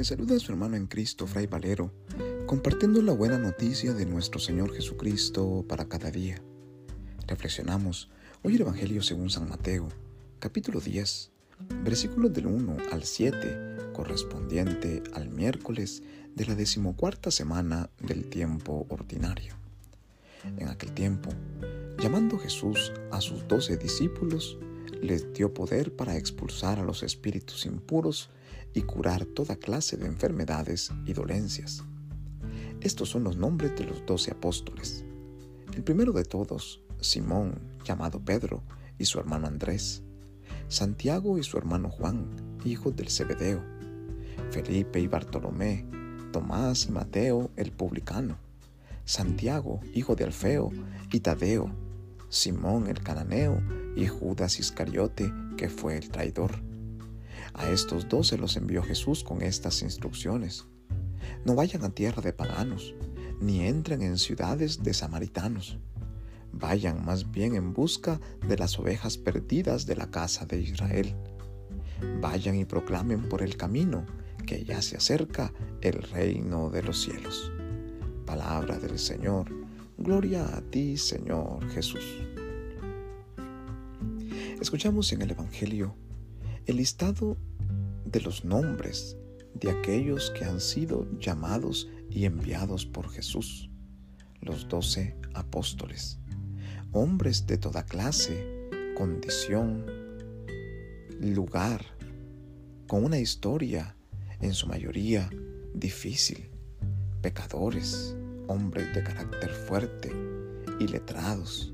Le saluda a su hermano en Cristo, Fray Valero, compartiendo la buena noticia de nuestro Señor Jesucristo para cada día. Reflexionamos hoy el Evangelio según San Mateo, capítulo 10, versículos del 1 al 7, correspondiente al miércoles de la decimocuarta semana del tiempo ordinario. En aquel tiempo, llamando Jesús a sus doce discípulos, les dio poder para expulsar a los espíritus impuros y curar toda clase de enfermedades y dolencias. Estos son los nombres de los doce apóstoles. El primero de todos, Simón, llamado Pedro, y su hermano Andrés. Santiago y su hermano Juan, hijos del Zebedeo. Felipe y Bartolomé, Tomás y Mateo el publicano. Santiago, hijo de Alfeo, y Tadeo, Simón el cananeo y Judas Iscariote, que fue el traidor. A estos dos se los envió Jesús con estas instrucciones. No vayan a tierra de paganos, ni entren en ciudades de samaritanos. Vayan más bien en busca de las ovejas perdidas de la casa de Israel. Vayan y proclamen por el camino que ya se acerca el reino de los cielos. Palabra del Señor. Gloria a ti, Señor Jesús. Escuchamos en el Evangelio el listado de los nombres de aquellos que han sido llamados y enviados por Jesús, los doce apóstoles, hombres de toda clase, condición, lugar, con una historia, en su mayoría, difícil, pecadores, hombres de carácter fuerte y letrados,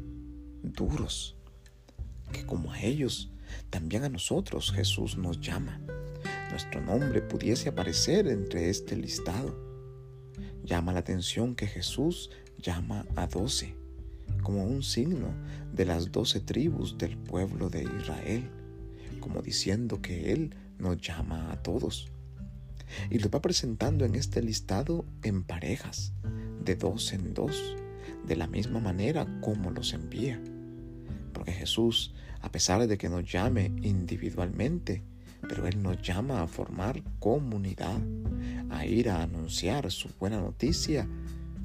duros, que como a ellos, también a nosotros Jesús nos llama. Nuestro nombre pudiese aparecer entre este listado. Llama la atención que Jesús llama a doce, como un signo de las doce tribus del pueblo de Israel, como diciendo que Él nos llama a todos. Y los va presentando en este listado en parejas, de dos en dos, de la misma manera como los envía. Porque Jesús, a pesar de que nos llame individualmente, pero Él nos llama a formar comunidad, a ir a anunciar su buena noticia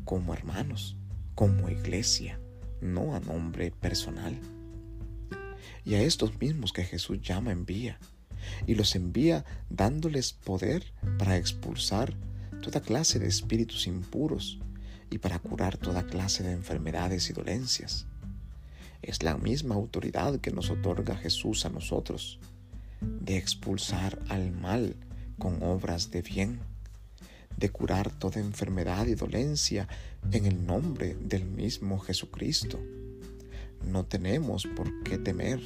como hermanos, como iglesia, no a nombre personal. Y a estos mismos que Jesús llama envía, y los envía dándoles poder para expulsar toda clase de espíritus impuros, y para curar toda clase de enfermedades y dolencias. Es la misma autoridad que nos otorga Jesús a nosotros, de expulsar al mal con obras de bien, de curar toda enfermedad y dolencia en el nombre del mismo Jesucristo. No tenemos por qué temer,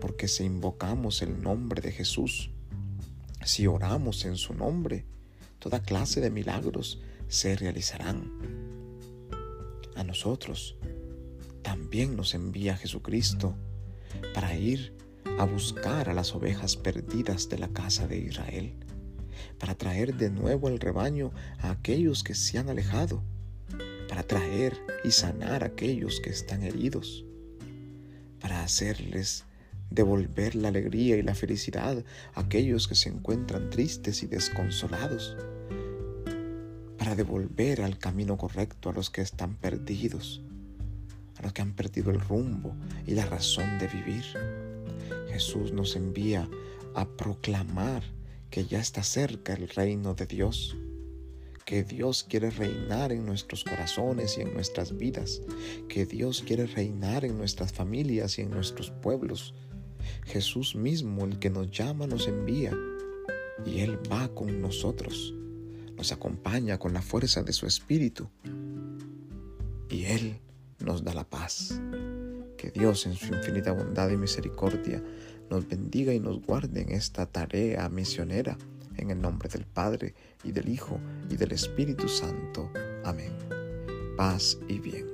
porque si invocamos el nombre de Jesús, si oramos en su nombre, toda clase de milagros se realizarán a nosotros, también nos envía Jesucristo para ir a buscar a las ovejas perdidas de la casa de Israel, para traer de nuevo el rebaño a aquellos que se han alejado, para traer y sanar a aquellos que están heridos, para hacerles devolver la alegría y la felicidad a aquellos que se encuentran tristes y desconsolados, para devolver al camino correcto a los que están perdidos, a los que han perdido el rumbo y la razón de vivir. Jesús nos envía a proclamar que ya está cerca el reino de Dios, que Dios quiere reinar en nuestros corazones y en nuestras vidas, que Dios quiere reinar en nuestras familias y en nuestros pueblos. Jesús mismo, el que nos llama, nos envía y Él va con nosotros nos acompaña con la fuerza de su Espíritu y Él nos da la paz. Que Dios en su infinita bondad y misericordia nos bendiga y nos guarde en esta tarea misionera, en el nombre del Padre y del Hijo y del Espíritu Santo. Amén. Paz y bien.